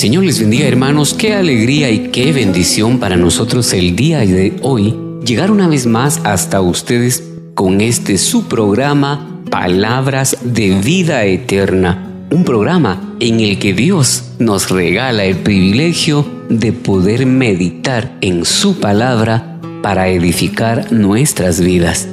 Señor les bendiga hermanos, qué alegría y qué bendición para nosotros el día de hoy llegar una vez más hasta ustedes con este su programa Palabras de Vida Eterna, un programa en el que Dios nos regala el privilegio de poder meditar en su palabra para edificar nuestras vidas.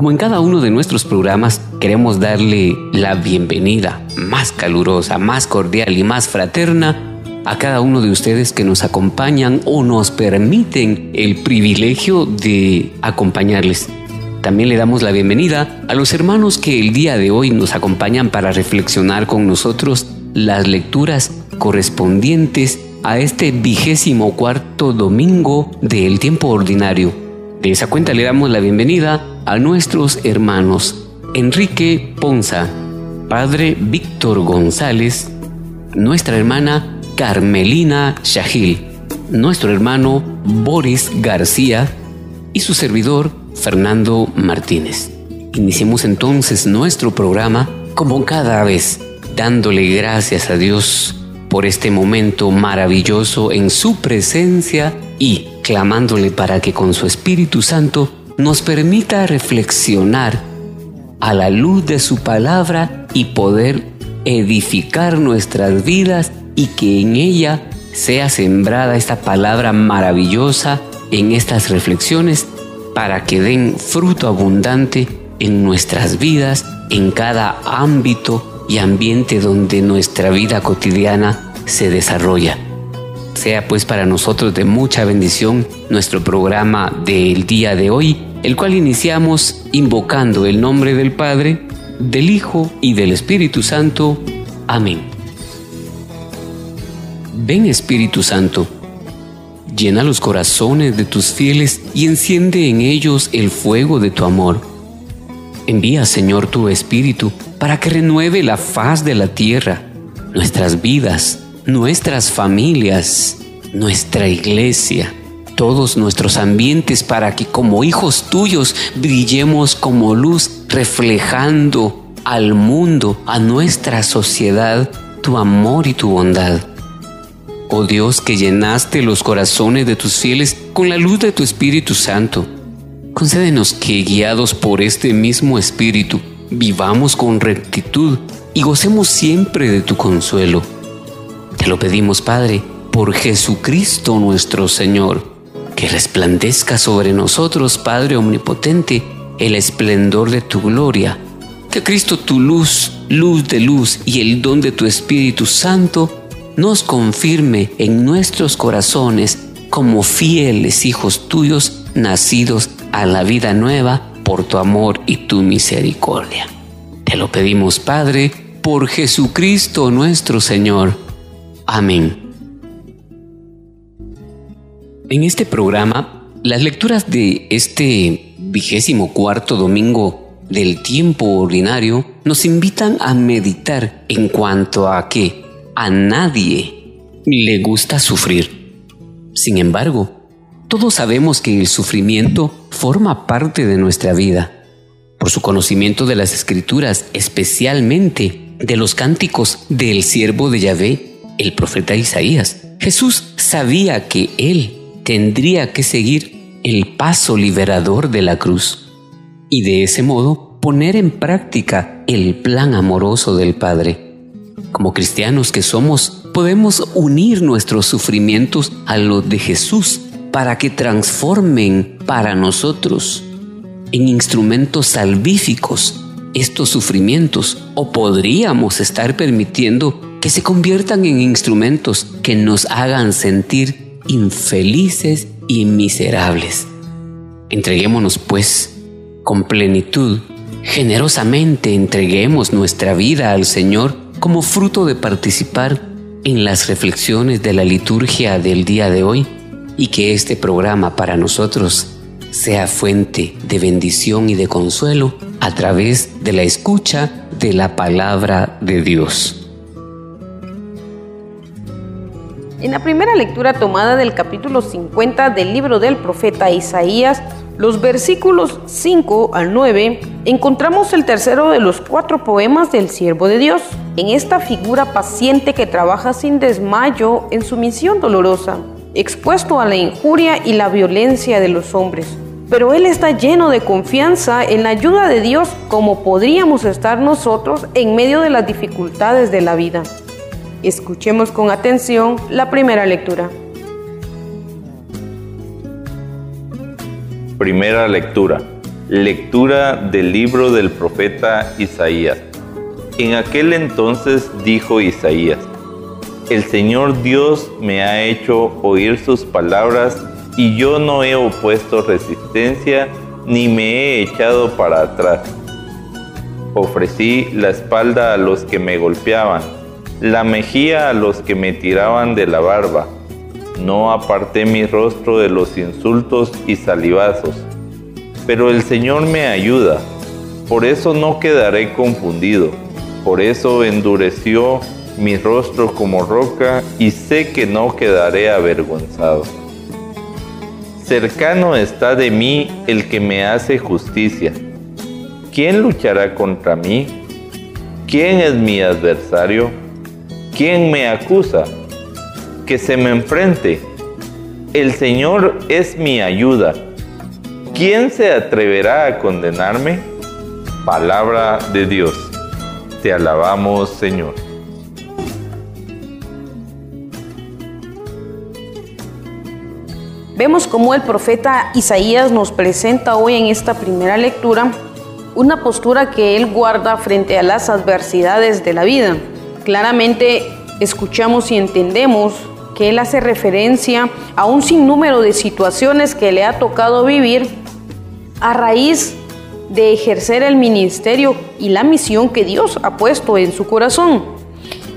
Como en cada uno de nuestros programas, queremos darle la bienvenida más calurosa, más cordial y más fraterna a cada uno de ustedes que nos acompañan o nos permiten el privilegio de acompañarles. También le damos la bienvenida a los hermanos que el día de hoy nos acompañan para reflexionar con nosotros las lecturas correspondientes a este vigésimo cuarto domingo del tiempo ordinario. De esa cuenta le damos la bienvenida a nuestros hermanos Enrique Ponza, padre Víctor González, nuestra hermana Carmelina Shahil, nuestro hermano Boris García y su servidor Fernando Martínez. Iniciemos entonces nuestro programa como cada vez, dándole gracias a Dios por este momento maravilloso en su presencia y clamándole para que con su Espíritu Santo nos permita reflexionar a la luz de su palabra y poder edificar nuestras vidas y que en ella sea sembrada esta palabra maravillosa en estas reflexiones para que den fruto abundante en nuestras vidas, en cada ámbito y ambiente donde nuestra vida cotidiana se desarrolla. Sea pues para nosotros de mucha bendición nuestro programa del día de hoy el cual iniciamos invocando el nombre del Padre, del Hijo y del Espíritu Santo. Amén. Ven Espíritu Santo, llena los corazones de tus fieles y enciende en ellos el fuego de tu amor. Envía, Señor, tu Espíritu para que renueve la faz de la tierra, nuestras vidas, nuestras familias, nuestra iglesia todos nuestros ambientes para que como hijos tuyos brillemos como luz, reflejando al mundo, a nuestra sociedad, tu amor y tu bondad. Oh Dios, que llenaste los corazones de tus fieles con la luz de tu Espíritu Santo, concédenos que, guiados por este mismo Espíritu, vivamos con rectitud y gocemos siempre de tu consuelo. Te lo pedimos, Padre, por Jesucristo nuestro Señor que resplandezca sobre nosotros, Padre Omnipotente, el esplendor de tu gloria. Que Cristo tu luz, luz de luz y el don de tu Espíritu Santo nos confirme en nuestros corazones como fieles hijos tuyos nacidos a la vida nueva por tu amor y tu misericordia. Te lo pedimos, Padre, por Jesucristo nuestro Señor. Amén. En este programa, las lecturas de este vigésimo cuarto domingo del tiempo ordinario nos invitan a meditar en cuanto a que a nadie le gusta sufrir. Sin embargo, todos sabemos que el sufrimiento forma parte de nuestra vida. Por su conocimiento de las escrituras, especialmente de los cánticos del siervo de Yahvé, el profeta Isaías, Jesús sabía que él tendría que seguir el paso liberador de la cruz y de ese modo poner en práctica el plan amoroso del Padre. Como cristianos que somos, podemos unir nuestros sufrimientos a los de Jesús para que transformen para nosotros en instrumentos salvíficos estos sufrimientos o podríamos estar permitiendo que se conviertan en instrumentos que nos hagan sentir infelices y miserables. Entreguémonos pues con plenitud, generosamente entreguemos nuestra vida al Señor como fruto de participar en las reflexiones de la liturgia del día de hoy y que este programa para nosotros sea fuente de bendición y de consuelo a través de la escucha de la palabra de Dios. En la primera lectura tomada del capítulo 50 del libro del profeta Isaías, los versículos 5 al 9, encontramos el tercero de los cuatro poemas del siervo de Dios, en esta figura paciente que trabaja sin desmayo en su misión dolorosa, expuesto a la injuria y la violencia de los hombres. Pero él está lleno de confianza en la ayuda de Dios como podríamos estar nosotros en medio de las dificultades de la vida. Escuchemos con atención la primera lectura. Primera lectura. Lectura del libro del profeta Isaías. En aquel entonces dijo Isaías, El Señor Dios me ha hecho oír sus palabras y yo no he opuesto resistencia ni me he echado para atrás. Ofrecí la espalda a los que me golpeaban la mejilla a los que me tiraban de la barba. No aparté mi rostro de los insultos y salivazos. Pero el Señor me ayuda, por eso no quedaré confundido. Por eso endureció mi rostro como roca y sé que no quedaré avergonzado. Cercano está de mí el que me hace justicia. ¿Quién luchará contra mí? ¿Quién es mi adversario? ¿Quién me acusa? Que se me enfrente. El Señor es mi ayuda. ¿Quién se atreverá a condenarme? Palabra de Dios. Te alabamos, Señor. Vemos cómo el profeta Isaías nos presenta hoy en esta primera lectura una postura que él guarda frente a las adversidades de la vida. Claramente escuchamos y entendemos que él hace referencia a un sinnúmero de situaciones que le ha tocado vivir a raíz de ejercer el ministerio y la misión que Dios ha puesto en su corazón.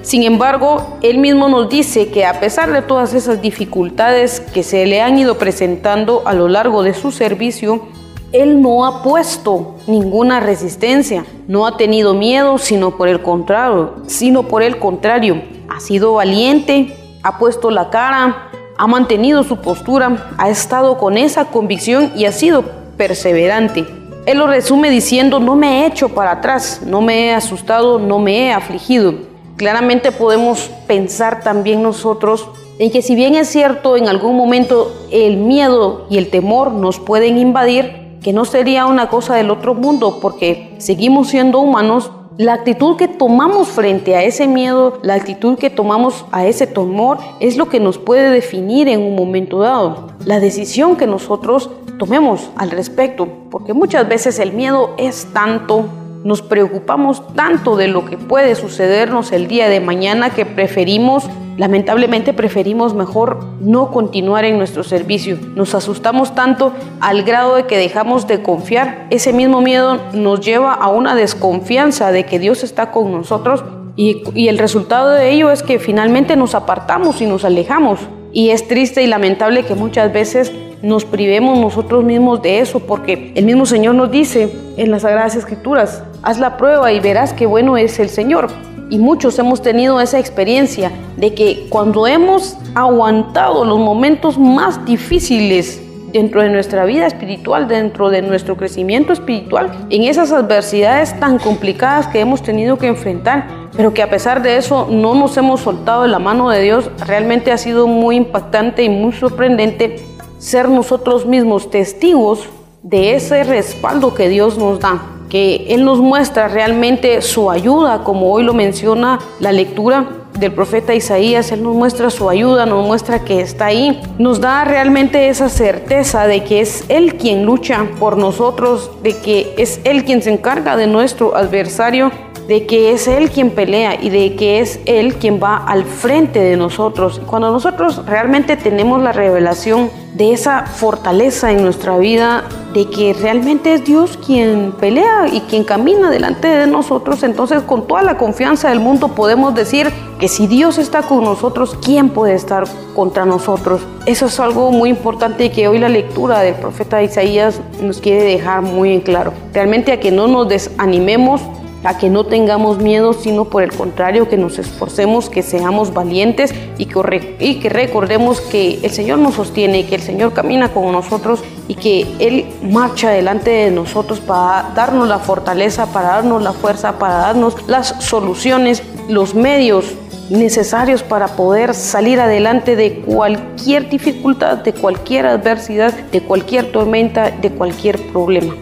Sin embargo, él mismo nos dice que a pesar de todas esas dificultades que se le han ido presentando a lo largo de su servicio, él no ha puesto ninguna resistencia, no ha tenido miedo, sino por el contrario, sino por el contrario, ha sido valiente, ha puesto la cara, ha mantenido su postura, ha estado con esa convicción y ha sido perseverante. Él lo resume diciendo, no me he hecho para atrás, no me he asustado, no me he afligido. Claramente podemos pensar también nosotros en que si bien es cierto en algún momento el miedo y el temor nos pueden invadir, que no sería una cosa del otro mundo porque seguimos siendo humanos, la actitud que tomamos frente a ese miedo, la actitud que tomamos a ese temor es lo que nos puede definir en un momento dado. La decisión que nosotros tomemos al respecto, porque muchas veces el miedo es tanto, nos preocupamos tanto de lo que puede sucedernos el día de mañana que preferimos Lamentablemente preferimos mejor no continuar en nuestro servicio. Nos asustamos tanto al grado de que dejamos de confiar. Ese mismo miedo nos lleva a una desconfianza de que Dios está con nosotros y, el resultado de ello es que finalmente nos apartamos y nos alejamos. Y es triste y lamentable que muchas veces nos privemos nosotros mismos de eso, porque el mismo Señor nos dice en las Sagradas Escrituras, haz la prueba y verás qué bueno es el Señor y muchos hemos tenido esa experiencia de que cuando hemos aguantado los momentos más difíciles dentro de nuestra vida espiritual, dentro de nuestro crecimiento espiritual, en esas adversidades tan complicadas que hemos tenido que enfrentar, pero que a pesar de eso no nos hemos soltado de la mano de Dios, realmente ha sido muy impactante y muy sorprendente ser nosotros mismos testigos de ese respaldo que Dios nos da que Él nos muestra realmente su ayuda, como hoy lo menciona la lectura del profeta Isaías, Él nos muestra su ayuda, nos muestra que está ahí, nos da realmente esa certeza de que es Él quien lucha por nosotros, de que es Él quien se encarga de nuestro adversario de que es Él quien pelea y de que es Él quien va al frente de nosotros. Cuando nosotros realmente tenemos la revelación de esa fortaleza en nuestra vida, de que realmente es Dios quien pelea y quien camina delante de nosotros, entonces con toda la confianza del mundo podemos decir que si Dios está con nosotros, ¿quién puede estar contra nosotros? Eso es algo muy importante que hoy la lectura del profeta Isaías nos quiere dejar muy en claro. Realmente a que no nos desanimemos a que no tengamos miedo, sino por el contrario, que nos esforcemos, que seamos valientes y que, recordemos que el Señor nos sostiene, que el Señor camina con nosotros y que Él marcha delante de nosotros para darnos la fortaleza, para darnos la fuerza, para darnos las soluciones, los medios necesarios para poder salir adelante de cualquier dificultad, de cualquier adversidad, de cualquier tormenta, de cualquier problema.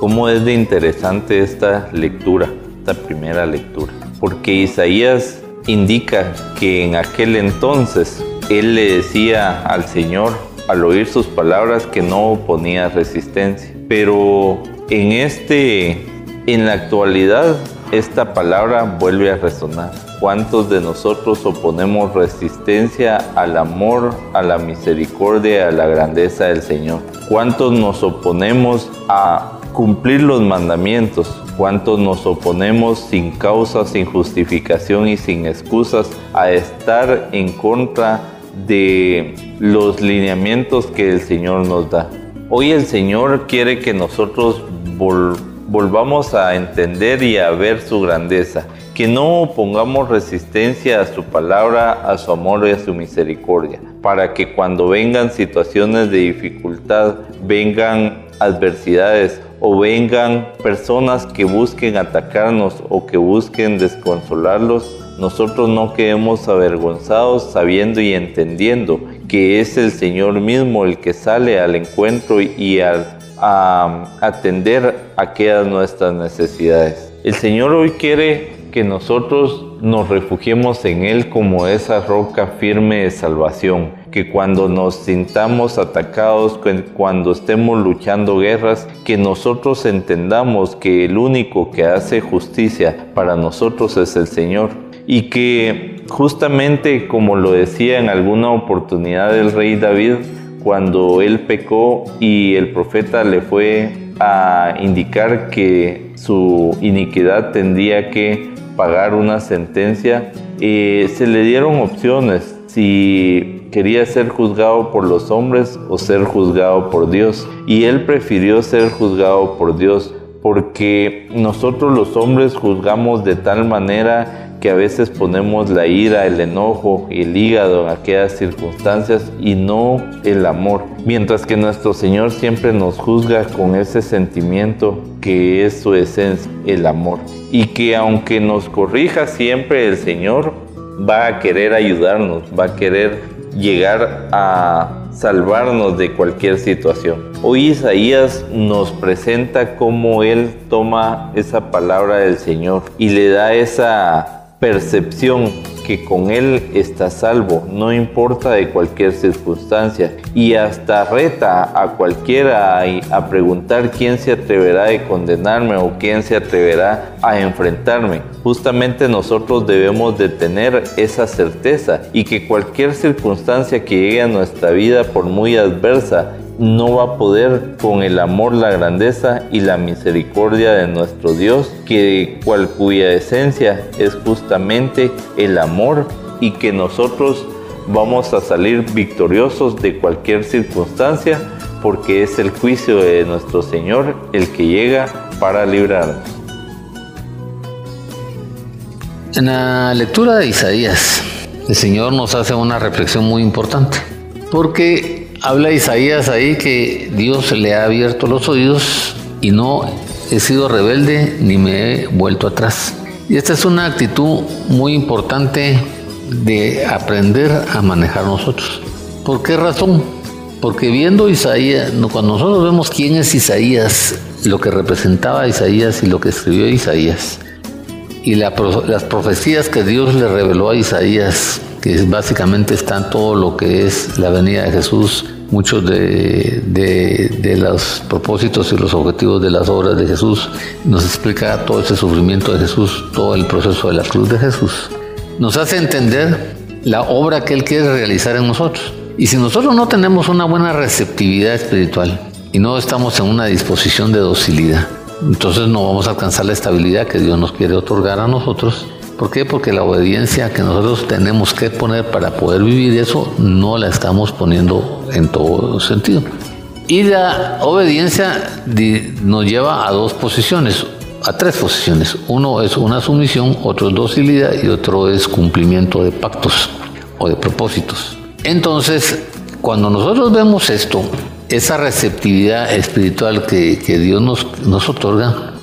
Cómo es de interesante esta lectura, esta primera lectura. Porque Isaías indica que en aquel entonces él le decía al Señor, al oír sus palabras, que no oponía resistencia. Pero en este, en la actualidad, esta palabra vuelve a resonar. ¿Cuántos de nosotros oponemos resistencia al amor, a la misericordia, a la grandeza del Señor? ¿Cuántos nos oponemos a cumplir los mandamientos, cuántos nos oponemos sin causa, sin justificación y sin excusas a estar en contra de los lineamientos que el Señor nos da. Hoy el Señor quiere que nosotros volvamos a entender y a ver su grandeza, que no pongamos resistencia a su palabra, a su amor y a su misericordia, para que cuando vengan situaciones de dificultad, vengan adversidades o vengan personas que busquen atacarnos o que busquen desconsolarlos, nosotros no quedemos avergonzados sabiendo y entendiendo que es el Señor mismo el que sale al encuentro y a, a atender aquellas nuestras necesidades. El Señor hoy quiere que nosotros nos refugiemos en Él como esa roca firme de salvación, que cuando nos sintamos atacados, cuando estemos luchando guerras, que nosotros entendamos que el único que hace justicia para nosotros es el Señor. Y que justamente como lo decía en alguna oportunidad el rey David, cuando él pecó y el profeta le fue a indicar que su iniquidad tendría que pagar una sentencia, eh, se le dieron opciones. Si quería ser juzgado por los hombres o ser juzgado por Dios. Y él prefirió ser juzgado por Dios porque nosotros los hombres juzgamos de tal manera que a veces ponemos la ira, el enojo, el hígado en aquellas circunstancias y no el amor. Mientras que nuestro Señor siempre nos juzga con ese sentimiento que es su esencia, el amor. Y que aunque nos corrija siempre el Señor, va a querer ayudarnos, va a querer llegar a salvarnos de cualquier situación. Hoy Isaías nos presenta cómo Él toma esa palabra del Señor y le da esa percepción que con Él está salvo, no importa de cualquier circunstancia, y hasta reta a cualquiera a, preguntar quién se atreverá a condenarme o quién se atreverá a enfrentarme. Justamente nosotros debemos de tener esa certeza y que cualquier circunstancia que llegue a nuestra vida, por muy adversa, no va a poder con el amor, la grandeza y la misericordia de nuestro Dios, que cual cuya esencia es justamente el amor y que nosotros vamos a salir victoriosos de cualquier circunstancia porque es el juicio de nuestro Señor el que llega para librarnos. En la lectura de Isaías, el Señor nos hace una reflexión muy importante, porque Habla Isaías ahí que Dios le ha abierto los oídos y no he sido rebelde ni me he vuelto atrás. Y esta es una actitud muy importante de aprender a manejar nosotros. ¿Por qué razón? Porque viendo Isaías, cuando nosotros vemos quién es Isaías, lo que representaba Isaías y lo que escribió Isaías, y las profecías que Dios le reveló a Isaías, que básicamente están todo lo que es la venida de Jesús, muchos de, de, los propósitos y los objetivos de las obras de Jesús, nos explica todo ese sufrimiento de Jesús, todo el proceso de la cruz de Jesús. Nos hace entender la obra que Él quiere realizar en nosotros. Y si nosotros no tenemos una buena receptividad espiritual y no estamos en una disposición de docilidad, entonces no vamos a alcanzar la estabilidad que Dios nos quiere otorgar a nosotros. ¿Por qué? Porque la obediencia que nosotros tenemos que poner para poder vivir eso no la estamos poniendo en todo sentido. Y la obediencia nos lleva a dos posiciones, a tres posiciones. Uno es una sumisión, otro es docilidad y otro es cumplimiento de pactos o de propósitos. Entonces, cuando nosotros vemos esto, esa receptividad espiritual que, Dios nos, nos, otorga,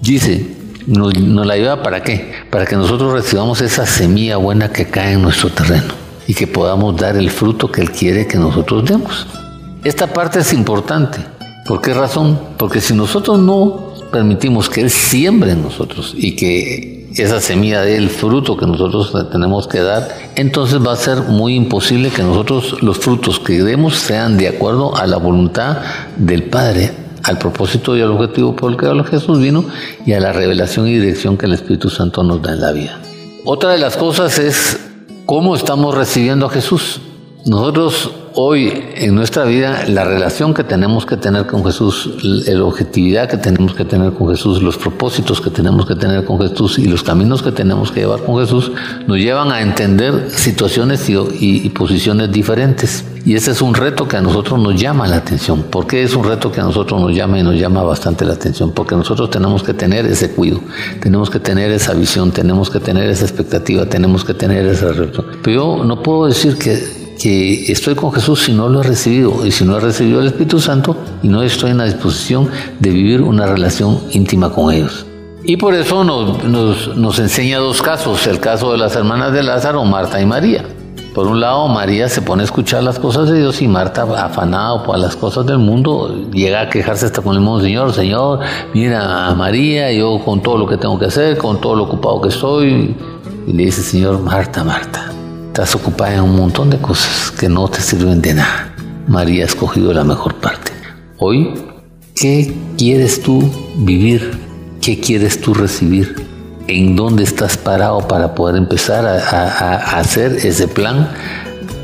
dice, nos, nos, la lleva para qué? Para que nosotros recibamos esa semilla buena que cae en nuestro terreno y que podamos dar el fruto que Él quiere que nosotros demos. Esta parte es importante. ¿Por qué razón? Porque si nosotros no permitimos que Él siembre en nosotros y que esa semilla del fruto que nosotros tenemos que dar, entonces va a ser muy imposible que nosotros los frutos que demos sean de acuerdo a la voluntad del Padre, al propósito y al objetivo por el que Jesús vino y a la revelación y dirección que el Espíritu Santo nos da en la vida. Otra de las cosas es cómo estamos recibiendo a Jesús. Nosotros hoy en nuestra vida, la relación que tenemos que tener con Jesús, la objetividad que tenemos que tener con Jesús, los propósitos que tenemos que tener con Jesús y los caminos que tenemos que llevar con Jesús, nos llevan a entender situaciones y, posiciones diferentes. Y ese es un reto que a nosotros nos llama la atención. ¿Por qué es un reto que a nosotros nos llama y nos llama bastante la atención? Porque nosotros tenemos que tener ese cuidado, tenemos que tener esa visión, tenemos que tener esa expectativa, tenemos que tener ese reto. Pero yo no puedo decir que que estoy con Jesús si no lo he recibido y si no he recibido el Espíritu Santo y no estoy en la disposición de vivir una relación íntima con ellos. Y por eso nos, enseña dos casos, el caso de las hermanas de Lázaro, Marta y María. Por un lado, María se pone a escuchar las cosas de Dios y Marta, afanada por las cosas del mundo, llega a quejarse hasta con el mismo Señor, Señor, mira a María, yo con todo lo que tengo que hacer, con todo lo ocupado que estoy. Y le dice, Señor, Marta, Marta, Estás ocupada en un montón de cosas que no te sirven de nada. María ha escogido la mejor parte. Hoy, ¿qué quieres tú vivir? ¿Qué quieres tú recibir? ¿En dónde estás parado para poder empezar a, hacer ese plan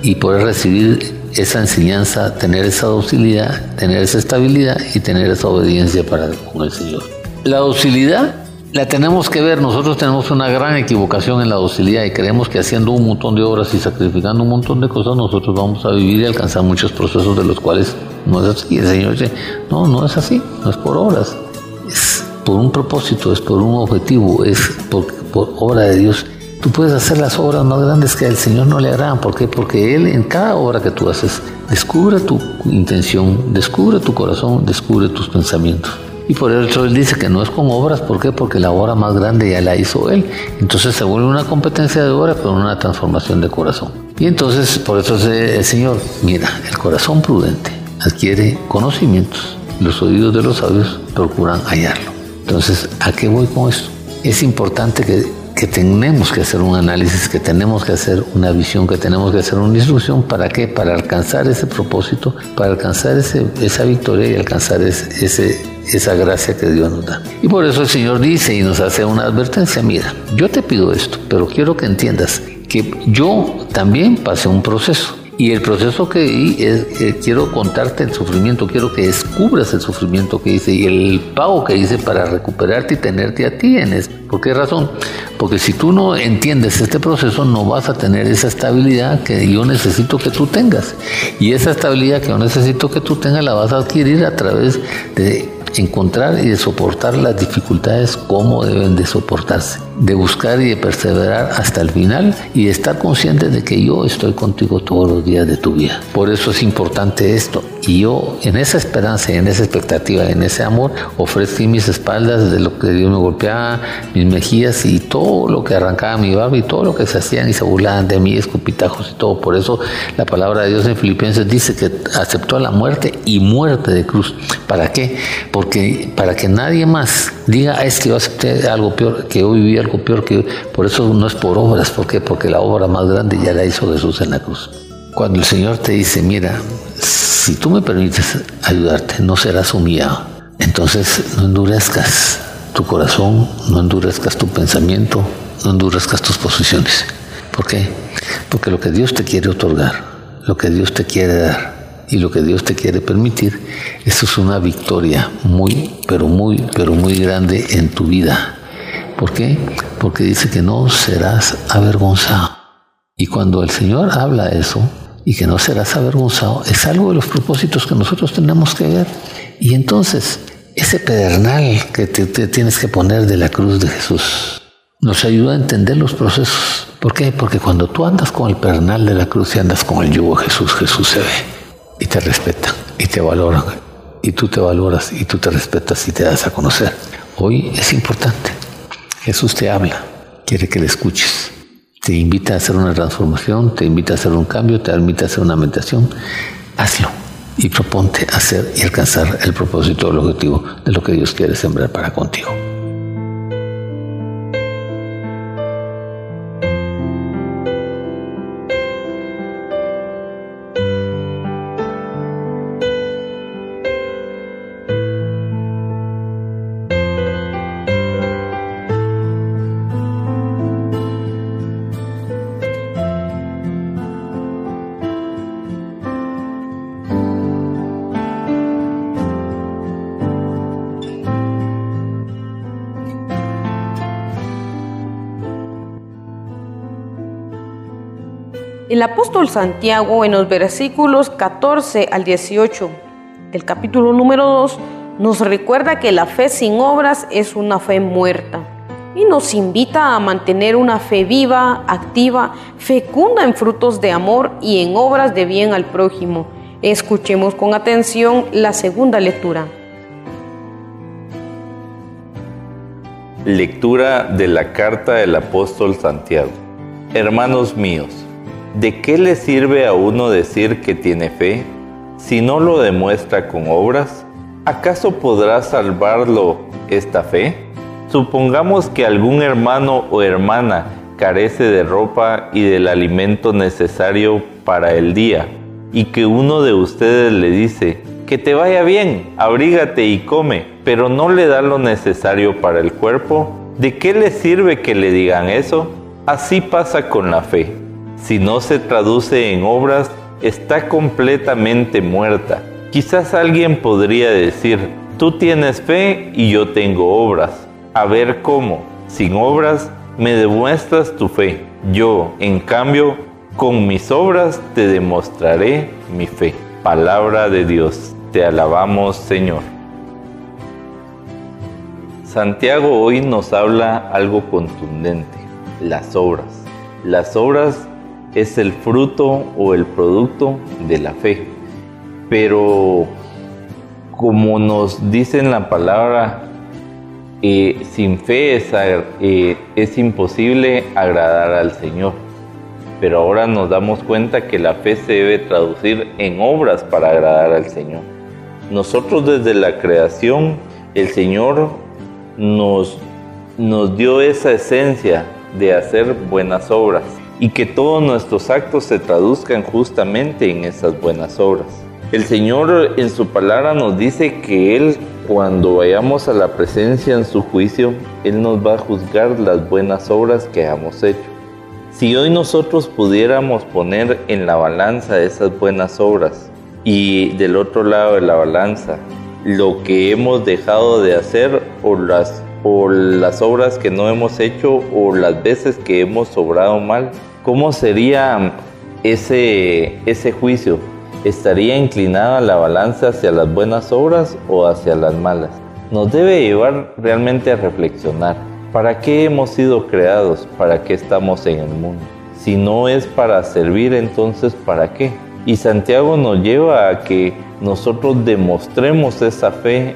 y poder recibir esa enseñanza, tener esa docilidad, tener esa estabilidad y tener esa obediencia para con el Señor? La docilidad la tenemos que ver. Nosotros tenemos una gran equivocación en la docilidad y creemos que haciendo un montón de obras y sacrificando un montón de cosas, nosotros vamos a vivir y alcanzar muchos procesos de los cuales no es así. El Señor dice, no, no es así, no es por obras, es por un propósito, es por un objetivo, es por, obra de Dios. Tú puedes hacer las obras más grandes que al Señor no le agradan. ¿Por qué? Porque Él en cada obra que tú haces descubre tu intención, descubre tu corazón, descubre tus pensamientos. Y por eso él dice que no es con obras, ¿por qué? Porque la obra más grande ya la hizo él. Entonces se vuelve una competencia de obra, pero una transformación de corazón. Y entonces, por eso el Señor, mira, el corazón prudente adquiere conocimientos, los oídos de los sabios procuran hallarlo. Entonces, ¿a qué voy con esto? Es importante que, que tenemos que hacer un análisis, que tenemos que hacer una visión, que tenemos que hacer una instrucción. ¿Para qué? Para alcanzar ese propósito, para alcanzar ese, esa victoria y alcanzar ese, ese esa gracia que Dios nos da. Y por eso el Señor dice y nos hace una advertencia, mira, yo te pido esto, pero quiero que entiendas que yo también pasé un proceso. Y el proceso que es, quiero contarte el sufrimiento, quiero que descubras el sufrimiento que hice y el pago que hice para recuperarte y tenerte a ti en. ¿Por qué razón? Porque si tú no entiendes este proceso, no vas a tener esa estabilidad que yo necesito que tú tengas. Y esa estabilidad que yo necesito que tú tengas la vas a adquirir a través de encontrar y de soportar las dificultades como deben de soportarse, de buscar y de perseverar hasta el final y de estar consciente de que yo estoy contigo todos los días de tu vida. Por eso es importante esto. Y yo en esa esperanza, en esa expectativa, en ese amor, ofrecí mis espaldas de lo que Dios me golpeaba, mis mis mejillas y todo lo que arrancaba mi barba y todo lo que se hacían y se burlaban de mí, escupitajos y todo. Por eso la palabra de Dios en Filipenses dice que aceptó la muerte y muerte de cruz. ¿Para qué? Porque para que nadie más diga, ah, es que yo acepté algo peor, que yo viví algo peor, que por eso no es por obras. ¿Por qué? Porque la obra más grande ya la hizo Jesús en la cruz. Cuando el Señor te dice, mira, si tú me permites ayudarte, no serás humillado. Entonces no endurezcas tu corazón, no endurezcas tu pensamiento, no endurezcas tus posiciones. ¿Por qué? Porque lo que Dios te quiere otorgar, lo que Dios te quiere dar y lo que Dios te quiere permitir, eso es una victoria muy, pero muy, pero muy grande en tu vida. ¿Por qué? Porque dice que no serás avergonzado. Y cuando el Señor habla eso, y que no serás avergonzado, es algo de los propósitos que nosotros tenemos que ver. Y entonces, ese pedernal que te, tienes que poner de la cruz de Jesús nos ayuda a entender los procesos. ¿Por qué? Porque cuando tú andas con el pedernal de la cruz y andas con el yugo de Jesús, Jesús se ve y te respeta y te valora. Y tú te valoras y tú te respetas y te das a conocer. Hoy es importante. Jesús te habla, quiere que le escuches te invita a hacer una transformación, te invita a hacer un cambio, te invita a hacer una meditación, hazlo y proponte hacer y alcanzar el propósito, el objetivo de lo que Dios quiere sembrar para contigo. Apóstol Santiago en los versículos 14 al 18 del capítulo número 2 nos recuerda que la fe sin obras es una fe muerta y nos invita a mantener una fe viva, activa, fecunda en frutos de amor y en obras de bien al prójimo. Escuchemos con atención la segunda lectura. Lectura de la carta del apóstol Santiago. Hermanos míos, ¿De qué le sirve a uno decir que tiene fe si no lo demuestra con obras? ¿Acaso podrá salvarlo esta fe? Supongamos que algún hermano o hermana carece de ropa y del alimento necesario para el día y que uno de ustedes le dice, que te vaya bien, abrígate y come, pero no le da lo necesario para el cuerpo, ¿de qué le sirve que le digan eso? Así pasa con la fe si no se traduce en obras, está completamente muerta. Quizás alguien podría decir, tú tienes fe y yo tengo obras. A ver cómo, sin obras, me demuestras tu fe. Yo, en cambio, con mis obras te demostraré mi fe. Palabra de Dios, te alabamos Señor. Santiago hoy nos habla algo contundente, las obras. Las obras es el fruto o el producto de la fe. Pero como nos dice en la palabra, eh, sin fe es, eh, es imposible agradar al Señor. Pero ahora nos damos cuenta que la fe se debe traducir en obras para agradar al Señor. Nosotros desde la creación, el Señor nos, nos dio esa esencia de hacer buenas obras y que todos nuestros actos se traduzcan justamente en esas buenas obras. El Señor en su palabra nos dice que Él, cuando vayamos a la presencia en su juicio, Él nos va a juzgar las buenas obras que hemos hecho. Si hoy nosotros pudiéramos poner en la balanza esas buenas obras y del otro lado de la balanza lo que hemos dejado de hacer o las o las obras que no hemos hecho o las veces que hemos sobrado mal. ¿Cómo sería ese, ese juicio? ¿Estaría inclinada la balanza hacia las buenas obras o hacia las malas? Nos debe llevar realmente a reflexionar. ¿Para qué hemos sido creados? ¿Para qué estamos en el mundo? Si no es para servir, entonces ¿para qué? Y Santiago nos lleva a que nosotros demostremos esa fe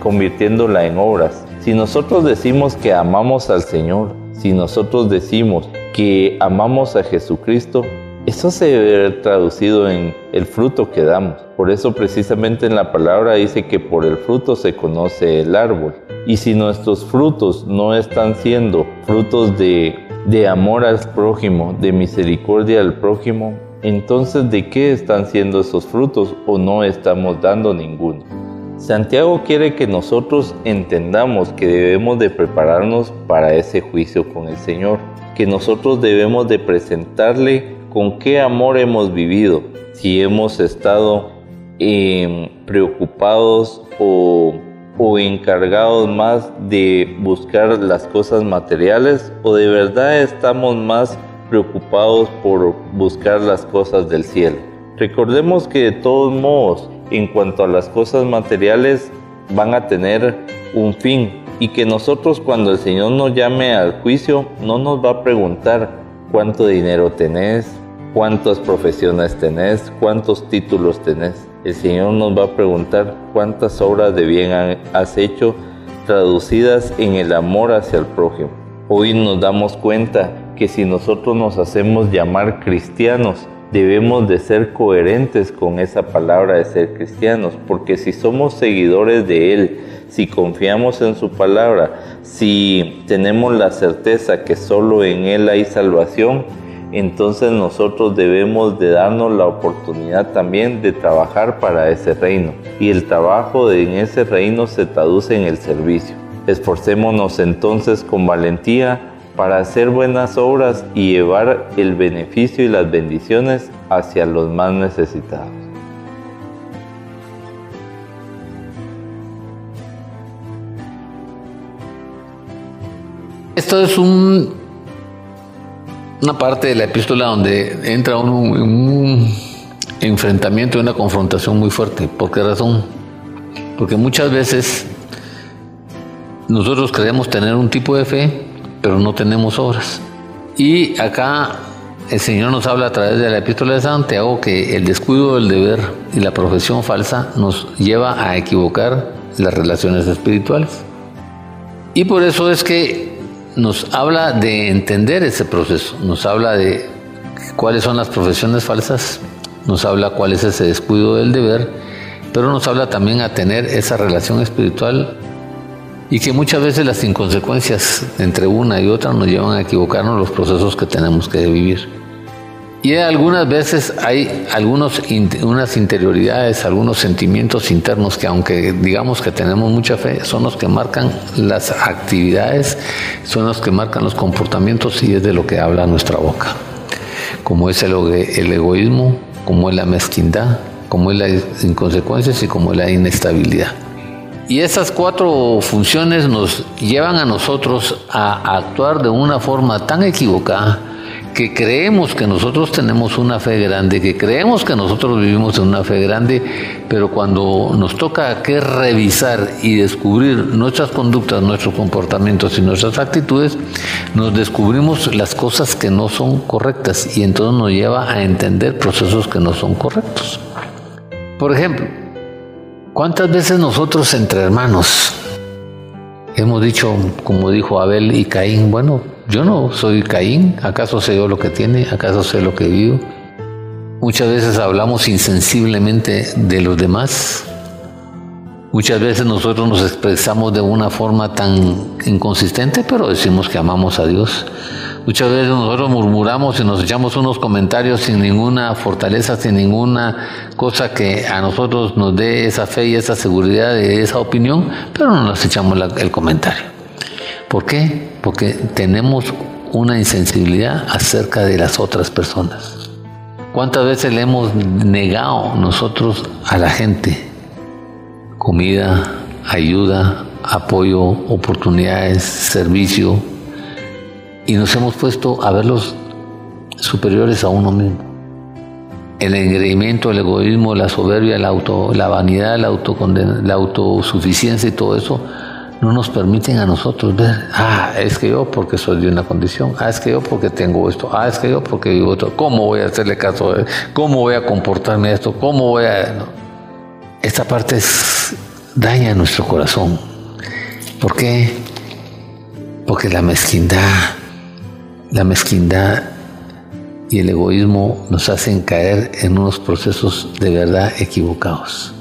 convirtiéndola en obras Si nosotros decimos que amamos al Señor, si nosotros decimos que amamos a Jesucristo, eso se ve traducido en el fruto que damos. Por eso precisamente en la palabra dice que por el fruto se conoce el árbol. Y si nuestros frutos no están siendo frutos de, de amor al prójimo, de misericordia al prójimo, entonces ¿de qué están siendo esos frutos o no estamos dando ninguno? Santiago quiere que nosotros entendamos que debemos de prepararnos para ese juicio con el Señor, que nosotros debemos de presentarle con qué amor hemos vivido, si hemos estado em, preocupados o, o encargados más de buscar las cosas materiales o de verdad estamos más preocupados por buscar las cosas del cielo. Recordemos que de todos modos, en cuanto a las cosas materiales, van a tener un fin y que nosotros cuando el Señor nos llame al juicio no nos va a preguntar cuánto dinero tenés, cuántas profesiones tenés, cuántos títulos tenés. El Señor nos va a preguntar cuántas obras de bien has hecho traducidas en el amor hacia el prójimo. Hoy nos damos cuenta que si nosotros nos hacemos llamar cristianos, debemos de ser coherentes con esa palabra de ser cristianos, porque si somos seguidores de Él, si confiamos en su palabra, si tenemos la certeza que solo en Él hay salvación, entonces nosotros debemos de darnos la oportunidad también de trabajar para ese reino. Y el trabajo en ese reino se traduce en el servicio. Esforcémonos entonces con valentía para hacer buenas obras y llevar el beneficio y las bendiciones hacia los más necesitados. Esto es un, una parte de la epístola donde entra uno un enfrentamiento, una confrontación muy fuerte. ¿Por qué razón? Porque muchas veces nosotros creemos tener un tipo de fe pero no tenemos obras. Y acá el Señor nos habla a través de la epístola de Santiago que el descuido del deber y la profesión falsa nos lleva a equivocar las relaciones espirituales. Y por eso es que nos habla de entender ese proceso, nos habla de cuáles son las profesiones falsas, nos habla cuál es ese descuido del deber, pero nos habla también a tener esa relación espiritual y que muchas veces las inconsecuencias entre una y otra nos llevan a equivocarnos los procesos que tenemos que vivir. Y algunas veces hay algunos, unas interioridades, algunos sentimientos internos que aunque digamos que tenemos mucha fe, son los que marcan las actividades, son los que marcan los comportamientos y es de lo que habla nuestra boca. Como es el, egoísmo, como es la mezquindad, como es las inconsecuencias y como es la inestabilidad. Y esas cuatro funciones nos llevan a nosotros a actuar de una forma tan equivocada que creemos que nosotros tenemos una fe grande, que creemos que nosotros vivimos en una fe grande, pero cuando nos toca que revisar y descubrir nuestras conductas, nuestros comportamientos y nuestras actitudes, nos descubrimos las cosas que no son correctas y entonces nos lleva a entender procesos que no son correctos. Por ejemplo, ¿Cuántas veces nosotros entre hermanos hemos dicho, como dijo Abel y Caín, bueno, yo no soy Caín, ¿acaso sé yo lo que tiene? ¿Acaso sé lo que vivo? Muchas veces hablamos insensiblemente de los demás. Muchas veces nosotros nos expresamos de una forma tan inconsistente, pero decimos que amamos a Dios. Muchas veces nosotros murmuramos y nos echamos unos comentarios sin ninguna fortaleza, sin ninguna cosa que a nosotros nos dé esa fe y esa seguridad de esa opinión, pero no nos echamos el comentario. ¿Por qué? Porque tenemos una insensibilidad acerca de las otras personas. ¿Cuántas veces le hemos negado nosotros a la gente comida, ayuda, apoyo, oportunidades, servicio, y nos hemos puesto a verlos superiores a uno mismo. El engreimiento, el egoísmo, la soberbia, la, auto, la vanidad, la, la autosuficiencia y todo eso no nos permiten a nosotros ver, ah, es que yo porque soy de una condición, ah, es que yo porque tengo esto, ah, es que yo porque vivo otro, ¿cómo voy a hacerle caso a él? ¿Cómo voy a comportarme esto? ¿Cómo voy a...? Esta parte daña nuestro corazón ¿Por qué? Porque la mezquindad, la mezquindad y el egoísmo nos hacen caer en unos procesos de verdad equivocados.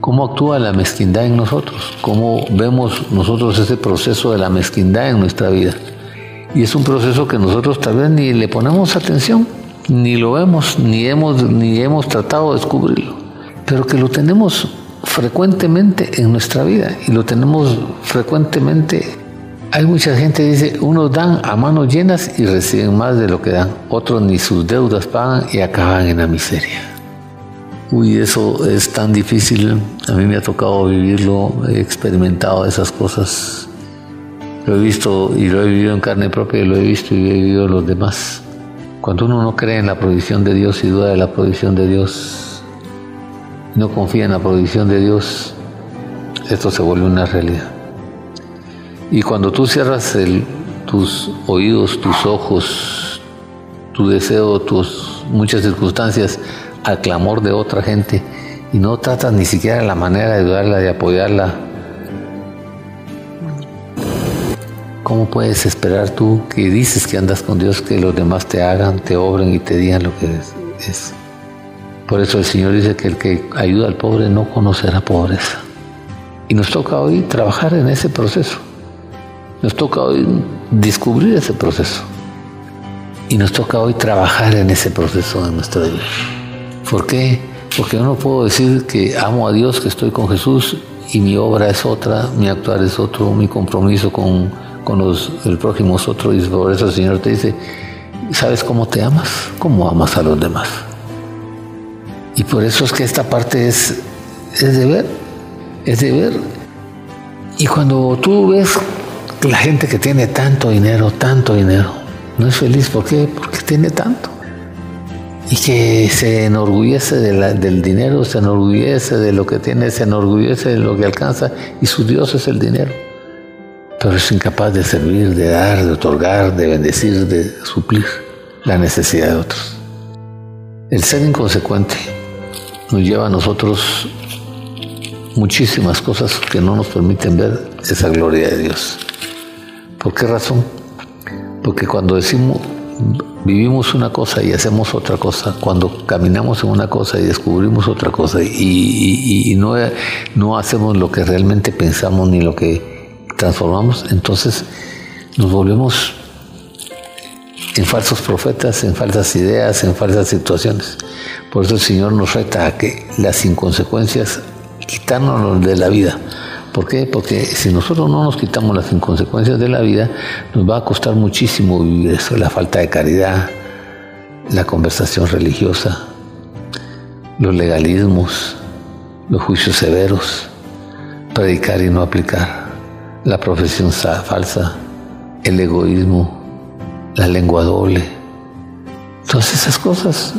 ¿Cómo actúa la mezquindad en nosotros? ¿Cómo vemos nosotros ese proceso de la mezquindad en nuestra vida? Y es un proceso que nosotros tal vez ni le ponemos atención, ni lo vemos, ni hemos, ni hemos tratado de descubrirlo, pero que lo tenemos frecuentemente en nuestra vida y lo tenemos frecuentemente. Hay mucha gente que dice, unos dan a manos llenas y reciben más de lo que dan, otros ni sus deudas pagan y acaban en la miseria. Uy, eso es tan difícil, a mí me ha tocado vivirlo, he experimentado esas cosas, lo he visto y lo he vivido en carne propia y lo he visto y he vivido los demás. Cuando uno no cree en la provisión de Dios y duda de la provisión de Dios, no confía en la provisión de Dios, esto se vuelve una realidad. Y cuando tú cierras tus oídos, tus ojos, tu deseo, tus muchas circunstancias al clamor de otra gente y no tratas ni siquiera la manera de ayudarla, de apoyarla, ¿Cómo puedes esperar tú que dices que andas con Dios que los demás te hagan, te obren y te digan lo que es? Por eso el Señor dice que el que ayuda al pobre no conocerá pobreza. Y nos toca hoy trabajar en ese proceso. Nos toca hoy descubrir ese proceso. Y nos toca hoy trabajar en ese proceso de nuestra vida. ¿Por qué? Porque yo no puedo decir que amo a Dios, que estoy con Jesús y mi obra es otra, mi actuar es otro, mi compromiso con con los, el prójimo es otro y por eso el Señor te dice, ¿sabes cómo te amas? ¿Cómo amas a los demás? Y por eso es que esta parte es, es de ver, es de ver. Y cuando tú ves la gente que tiene tanto dinero, tanto dinero, no es feliz, ¿por qué? Porque tiene tanto. Y que se enorgullece del dinero, se enorgullece de lo que tiene, se enorgullece de lo que alcanza, y su Dios es el dinero pero es incapaz de servir, de dar, de otorgar, de bendecir, de suplir la necesidad de otros. El ser inconsecuente nos lleva a nosotros muchísimas cosas que no nos permiten ver esa gloria de Dios. ¿Por qué razón? Porque cuando decimos, vivimos una cosa y hacemos otra cosa, cuando caminamos en una cosa y descubrimos otra cosa y, no, no hacemos lo que realmente pensamos ni lo que transformamos, entonces nos volvemos en falsos profetas, en falsas ideas, en falsas situaciones. Por eso el Señor nos reta a que las inconsecuencias, quitárnoslas de la vida. ¿Por qué? Porque si nosotros no nos quitamos las inconsecuencias de la vida, nos va a costar muchísimo vivir eso, la falta de caridad, la conversación religiosa, los legalismos, los juicios severos, predicar y no aplicar la profesión falsa, el egoísmo, la lengua doble, todas esas cosas.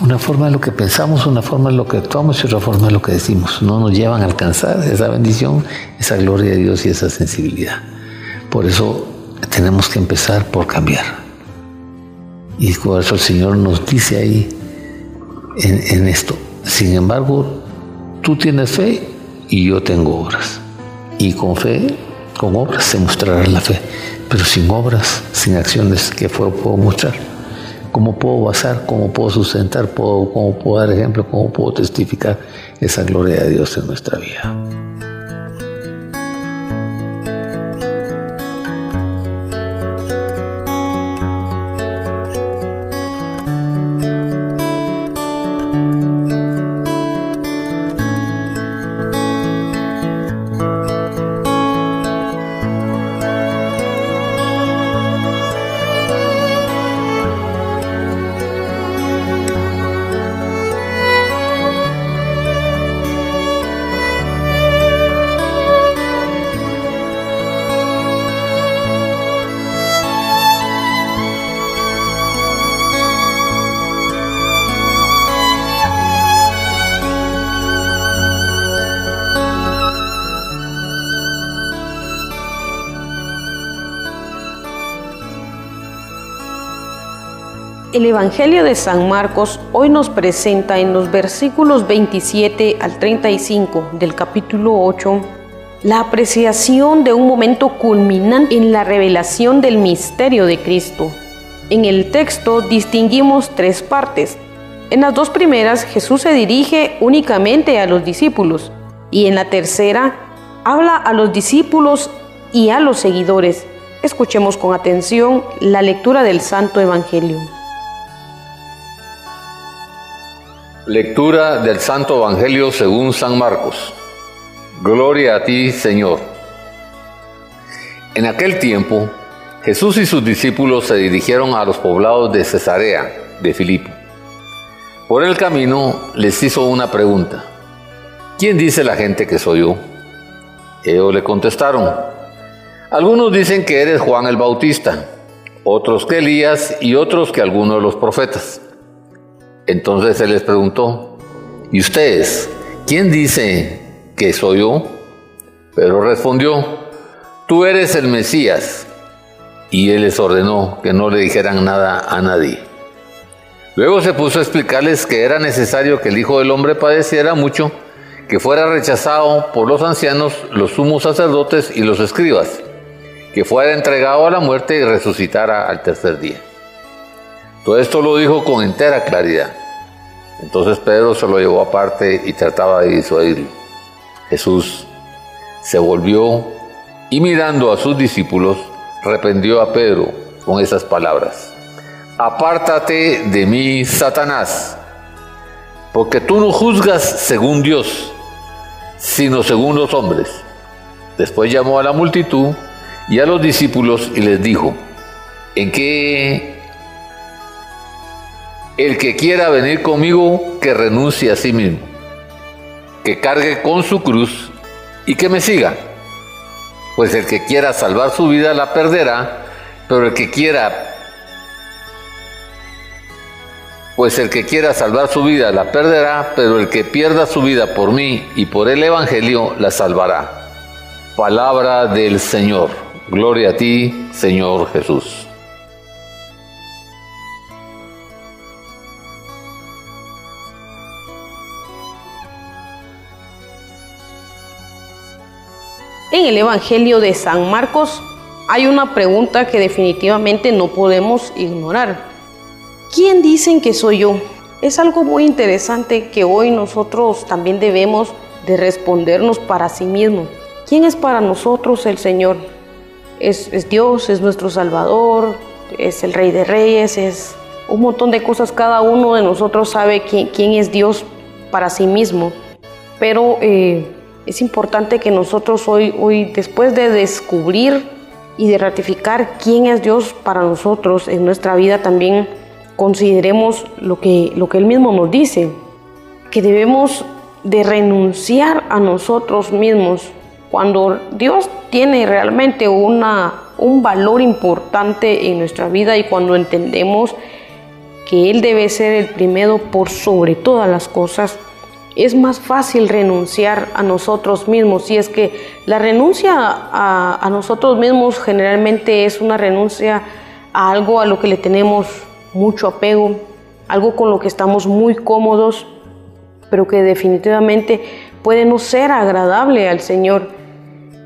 Una forma de lo que pensamos, una forma de lo que actuamos y otra forma de lo que decimos. No nos llevan a alcanzar esa bendición, esa gloria de Dios y esa sensibilidad. Por eso tenemos que empezar por cambiar. Y por eso el Señor nos dice ahí en, en esto. Sin embargo, tú tienes fe y yo tengo obras. Y con fe, con obras se mostrará la fe. Pero sin obras, sin acciones, ¿qué puedo mostrar? ¿Cómo puedo basar? ¿Cómo puedo sustentar? ¿Cómo puedo dar ejemplo? ¿Cómo puedo testificar esa gloria de Dios en nuestra vida? El Evangelio de San Marcos hoy nos presenta en los versículos 27 al 35 del capítulo 8 la apreciación de un momento culminante en la revelación del misterio de Cristo. En el texto distinguimos tres partes. En las dos primeras Jesús se dirige únicamente a los discípulos y en la tercera habla a los discípulos y a los seguidores. Escuchemos con atención la lectura del Santo Evangelio. Lectura del Santo Evangelio según San Marcos. Gloria a ti, Señor. En aquel tiempo, Jesús y sus discípulos se dirigieron a los poblados de Cesarea de Filipo. Por el camino les hizo una pregunta. ¿Quién dice la gente que soy yo? Ellos le contestaron. Algunos dicen que eres Juan el Bautista, otros que Elías y otros que algunos de los profetas. Entonces él les preguntó, ¿y ustedes? ¿Quién dice que soy yo? Pero respondió, tú eres el Mesías. Y él les ordenó que no le dijeran nada a nadie. Luego se puso a explicarles que era necesario que el Hijo del Hombre padeciera mucho, que fuera rechazado por los ancianos, los sumos sacerdotes y los escribas, que fuera entregado a la muerte y resucitara al tercer día. Todo esto lo dijo con entera claridad. Entonces Pedro se lo llevó aparte y trataba de disuadirlo. Jesús se volvió y mirando a sus discípulos, reprendió a Pedro con esas palabras. Apártate de mí, Satanás, porque tú no juzgas según Dios, sino según los hombres. Después llamó a la multitud y a los discípulos y les dijo, ¿en qué el que quiera venir conmigo, que renuncie a sí mismo, que cargue con su cruz y que me siga. Pues el que quiera salvar su vida la perderá, pero el que quiera pues el que quiera salvar su vida la perderá, pero el que pierda su vida por mí y por el Evangelio la salvará. Palabra del Señor. Gloria a ti, Señor Jesús. En el Evangelio de San Marcos hay una pregunta que definitivamente no podemos ignorar. ¿Quién dicen que soy yo? Es algo muy interesante que hoy nosotros también debemos de respondernos para sí mismos. ¿Quién es para nosotros el Señor? Es, Dios, es nuestro Salvador, es el Rey de Reyes, es un montón de cosas. Cada uno de nosotros sabe quién, quién es Dios para sí mismo. Pero eh, es importante que nosotros hoy, hoy, después de descubrir y de ratificar quién es Dios para nosotros en nuestra vida, también consideremos lo que, lo que Él mismo nos dice, que debemos de renunciar a nosotros mismos. Cuando Dios tiene realmente una, un valor importante en nuestra vida y cuando entendemos que Él debe ser el primero por sobre todas las cosas, es más fácil renunciar a nosotros mismos. Y es que la renuncia a, nosotros mismos generalmente es una renuncia a algo a lo que le tenemos mucho apego, algo con lo que estamos muy cómodos, pero que definitivamente puede no ser agradable al Señor.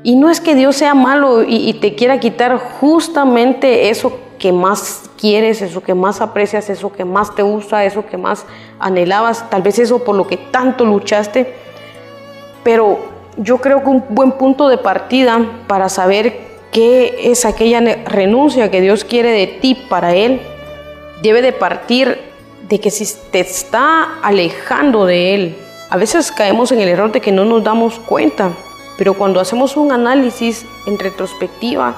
Y no es que Dios sea malo y, y te quiera quitar justamente eso que más quieres, eso que más aprecias, eso que más te gusta, eso que más anhelabas, tal vez eso por lo que tanto luchaste. Pero yo creo que un buen punto de partida para saber qué es aquella renuncia que Dios quiere de ti para Él, debe de partir de que si te está alejando de Él, a veces caemos en el error de que no nos damos cuenta, pero cuando hacemos un análisis en retrospectiva,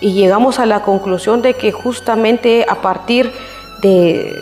y llegamos a la conclusión de que justamente a partir de,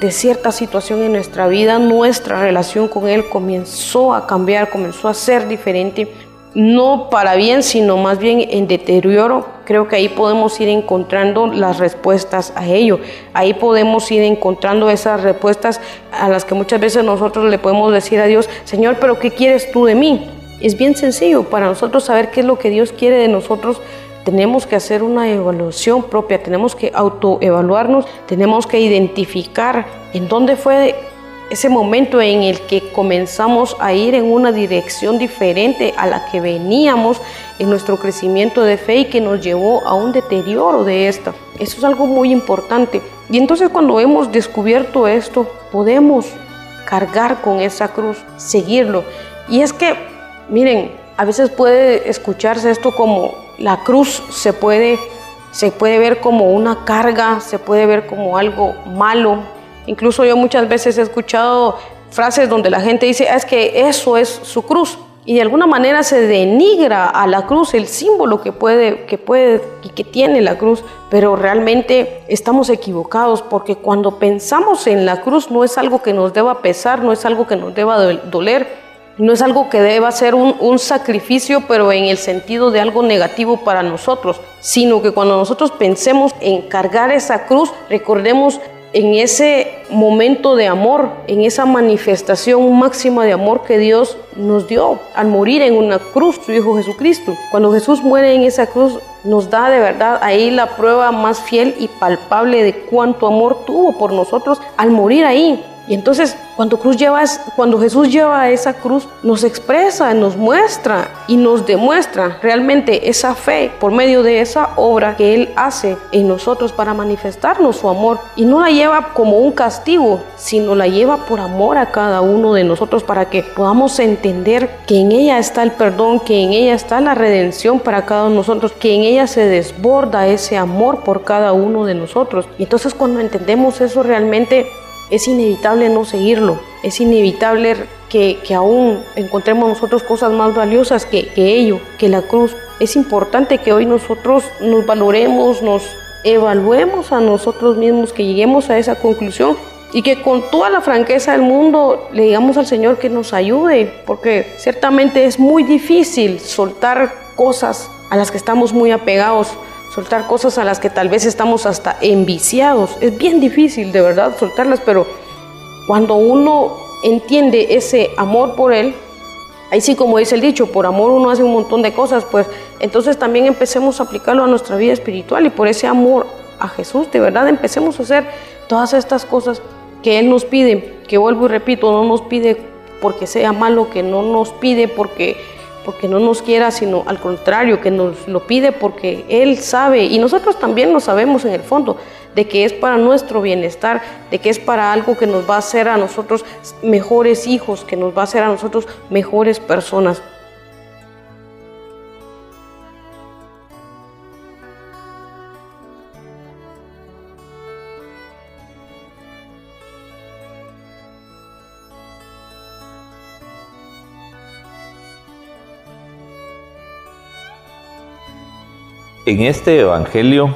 de, cierta situación en nuestra vida, nuestra relación con Él comenzó a cambiar, comenzó a ser diferente, no para bien, sino más bien en deterioro. Creo que ahí podemos ir encontrando las respuestas a ello. Ahí podemos ir encontrando esas respuestas a las que muchas veces nosotros le podemos decir a Dios, Señor, pero ¿qué quieres tú de mí? Es bien sencillo para nosotros saber qué es lo que Dios quiere de nosotros tenemos que hacer una evaluación propia, tenemos que autoevaluarnos, tenemos que identificar en dónde fue ese momento en el que comenzamos a ir en una dirección diferente a la que veníamos en nuestro crecimiento de fe y que nos llevó a un deterioro de esta. Eso es algo muy importante. Y entonces cuando hemos descubierto esto, podemos cargar con esa cruz, seguirlo. Y es que, miren, a veces puede escucharse esto como la cruz se puede se puede ver como una carga, se puede ver como algo malo. Incluso yo muchas veces he escuchado frases donde la gente dice, ah, es que eso es su cruz. Y de alguna manera se denigra a la cruz el símbolo que puede, que puede y que tiene la cruz, pero realmente estamos equivocados porque cuando pensamos en la cruz no es algo que nos deba pesar, no es algo que nos deba doler, no es algo que deba ser un, sacrificio, pero en el sentido de algo negativo para nosotros, sino que cuando nosotros pensemos en cargar esa cruz, recordemos en ese momento de amor, en esa manifestación máxima de amor que Dios nos dio al morir en una cruz, su Hijo Jesucristo. Cuando Jesús muere en esa cruz, nos da de verdad ahí la prueba más fiel y palpable de cuánto amor tuvo por nosotros al morir ahí. Y entonces cuando, Jesús lleva esa cruz, nos expresa, nos muestra y nos demuestra realmente esa fe por medio de esa obra que Él hace en nosotros para manifestarnos su amor. Y no la lleva como un castigo, sino la lleva por amor a cada uno de nosotros para que podamos entender que en ella está el perdón, que en ella está la redención para cada uno de nosotros, que en ella se desborda ese amor por cada uno de nosotros. Y entonces cuando entendemos eso realmente es inevitable no seguirlo, es inevitable que, aún encontremos nosotros cosas más valiosas que, que ello, que la cruz. Es importante que hoy nosotros nos valoremos, nos evaluemos a nosotros mismos, que lleguemos a esa conclusión y que con toda la franqueza del mundo le digamos al Señor que nos ayude, porque ciertamente es muy difícil soltar cosas a las que estamos muy apegados soltar cosas a las que tal vez estamos hasta enviciados. Es bien difícil, de verdad, soltarlas, pero cuando uno entiende ese amor por Él, ahí sí como dice el dicho, por amor uno hace un montón de cosas, pues entonces también empecemos a aplicarlo a nuestra vida espiritual y por ese amor a Jesús, de verdad empecemos a hacer todas estas cosas que Él nos pide, que vuelvo y repito, no nos pide porque sea malo, que no nos pide porque porque no nos quiera, sino al contrario, que nos lo pide porque Él sabe, y nosotros también lo sabemos en el fondo, de que es para nuestro bienestar, de que es para algo que nos va a hacer a nosotros mejores hijos, que nos va a hacer a nosotros mejores personas. En este Evangelio,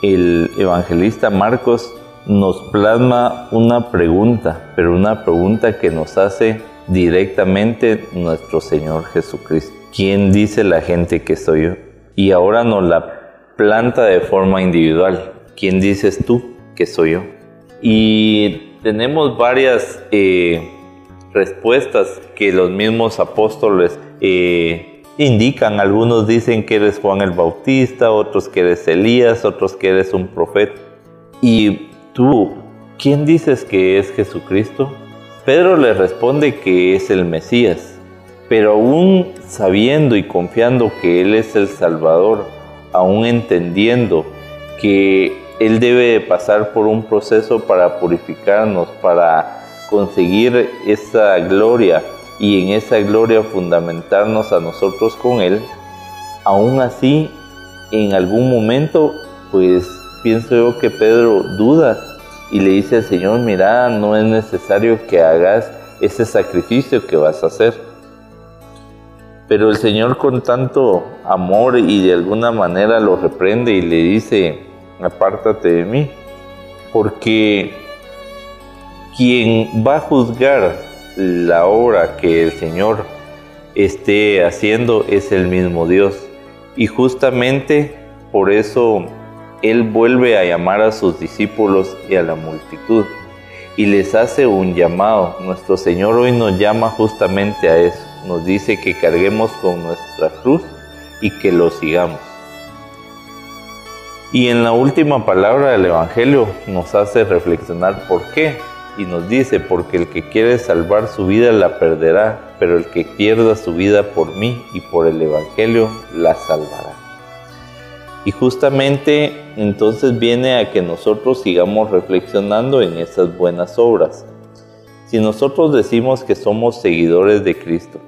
el evangelista Marcos nos plasma una pregunta, pero una pregunta que nos hace directamente nuestro Señor Jesucristo. ¿Quién dice la gente que soy yo? Y ahora nos la planta de forma individual. ¿Quién dices tú que soy yo? Y tenemos varias eh, respuestas que los mismos apóstoles eh, indican, algunos dicen que eres Juan el Bautista, otros que eres Elías, otros que eres un profeta. Y tú, ¿quién dices que es Jesucristo? Pedro le responde que es el Mesías, pero aún sabiendo y confiando que Él es el Salvador, aún entendiendo que Él debe pasar por un proceso para purificarnos, para conseguir esa gloria y en esa gloria fundamentarnos a nosotros con Él, aún así, en algún momento, pues pienso yo que Pedro duda y le dice al Señor, mira, no es necesario que hagas ese sacrificio que vas a hacer. Pero el Señor con tanto amor y de alguna manera lo reprende y le dice, apártate de mí, porque quien va a juzgar la obra que el Señor esté haciendo es el mismo Dios. Y justamente por eso Él vuelve a llamar a sus discípulos y a la multitud y les hace un llamado. Nuestro Señor hoy nos llama justamente a eso. Nos dice que carguemos con nuestra cruz y que lo sigamos. Y en la última palabra del Evangelio nos hace reflexionar por qué y nos dice, porque el que quiere salvar su vida la perderá, pero el que pierda su vida por mí y por el Evangelio la salvará. Y justamente entonces viene a que nosotros sigamos reflexionando en esas buenas obras. Si nosotros decimos que somos seguidores de Cristo,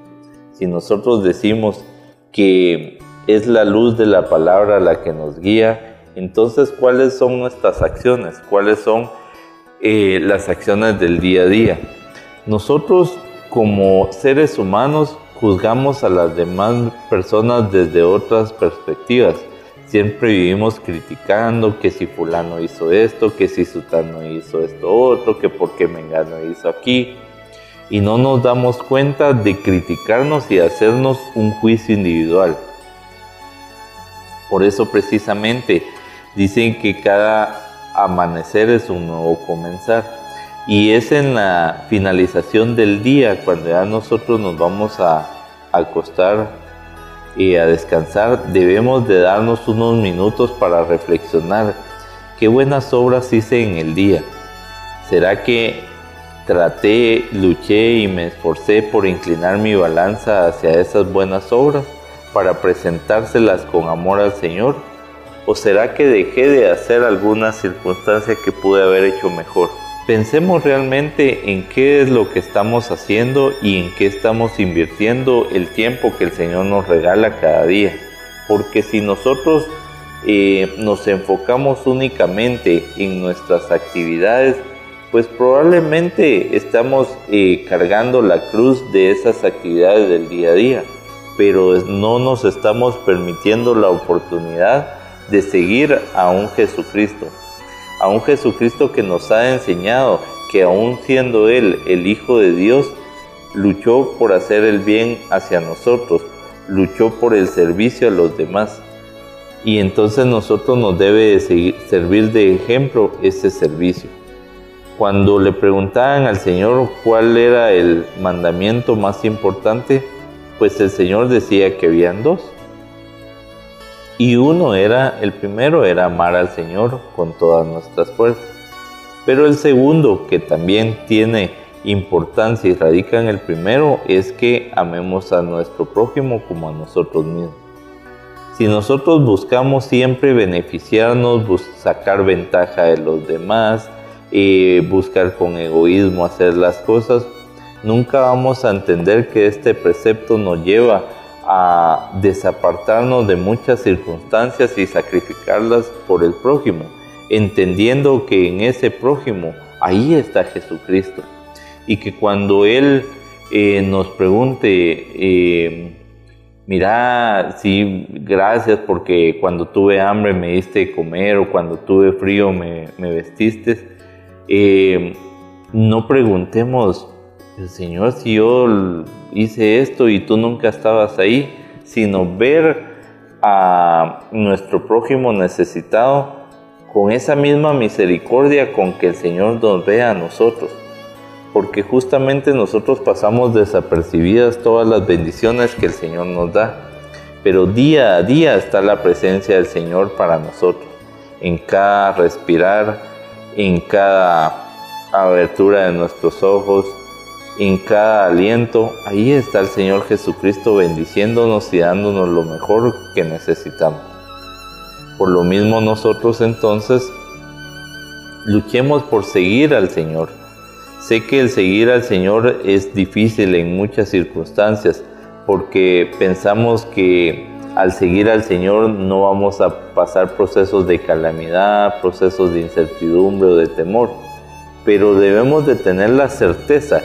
si nosotros decimos que es la luz de la palabra la que nos guía, entonces ¿cuáles son nuestras acciones? ¿Cuáles son eh, las acciones del día a día? Nosotros como seres humanos juzgamos a las demás personas desde otras perspectivas. Siempre vivimos criticando que si fulano hizo esto, que si sutano hizo esto otro, que por qué Mengano hizo aquí y no nos damos cuenta de criticarnos y hacernos un juicio individual. Por eso precisamente dicen que cada amanecer es un nuevo comenzar. Y es en la finalización del día cuando ya nosotros nos vamos a acostar y a descansar, debemos de darnos unos minutos para reflexionar qué buenas obras hice en el día. ¿Será que traté, luché y me esforcé por inclinar mi balanza hacia esas buenas obras para presentárselas con amor al Señor? ¿O será que dejé de hacer alguna circunstancia que pude haber hecho mejor? Pensemos realmente en qué es lo que estamos haciendo y en qué estamos invirtiendo el tiempo que el Señor nos regala cada día. Porque si nosotros eh, nos enfocamos únicamente en nuestras actividades, pues probablemente estamos eh, cargando la cruz de esas actividades del día a día, pero no nos estamos permitiendo la oportunidad de seguir a un Jesucristo, a un Jesucristo que nos ha enseñado que aún siendo Él el Hijo de Dios, luchó por hacer el bien hacia nosotros, luchó por el servicio a los demás. Y entonces nosotros nos debe servir de ejemplo ese servicio. Cuando le preguntaban al Señor cuál era el mandamiento más importante, pues el Señor decía que habían dos. Y uno era, el primero era amar al Señor con todas nuestras fuerzas. Pero el segundo, que también tiene importancia y radica en el primero, es que amemos a nuestro prójimo como a nosotros mismos. Si nosotros buscamos siempre beneficiarnos, sacar ventaja de los demás, buscar con egoísmo hacer las cosas, nunca vamos a entender que este precepto nos lleva a desapartarnos de muchas circunstancias y sacrificarlas por el prójimo, entendiendo que en ese prójimo ahí está Jesucristo. Y que cuando Él eh, nos pregunte, eh, mira, sí, gracias porque cuando tuve hambre me diste comer o cuando tuve frío me, me vestiste, eh, no preguntemos, Señor, si yo hice esto y tú nunca estabas ahí, sino ver a nuestro prójimo necesitado con esa misma misericordia con que el Señor nos ve a nosotros. Porque justamente nosotros pasamos desapercibidas todas las bendiciones que el Señor nos da. Pero día a día está la presencia del Señor para nosotros. En cada respirar, en cada abertura de nuestros ojos, en cada aliento, ahí está el Señor Jesucristo bendiciéndonos y dándonos lo mejor que necesitamos. Por lo mismo nosotros entonces luchemos por seguir al Señor. Sé que el seguir al Señor es difícil en muchas circunstancias porque pensamos que al seguir al Señor no vamos a pasar procesos de calamidad, procesos de incertidumbre o de temor, pero debemos de tener la certeza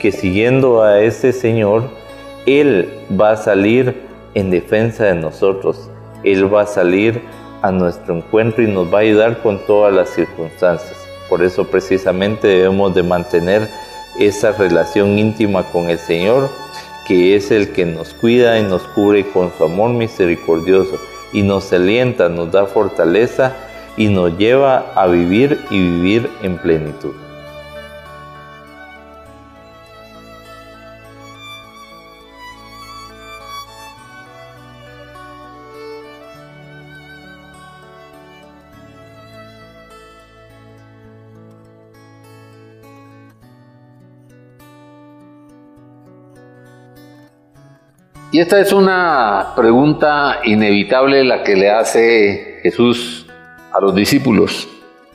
que siguiendo a ese Señor, Él va a salir en defensa de nosotros, Él va a salir a nuestro encuentro y nos va a ayudar con todas las circunstancias. Por eso precisamente debemos de mantener esa relación íntima con el Señor que es el que nos cuida y nos cubre con su amor misericordioso y nos alienta, nos da fortaleza y nos lleva a vivir y vivir en plenitud. Y esta es una pregunta inevitable la que le hace Jesús a los discípulos.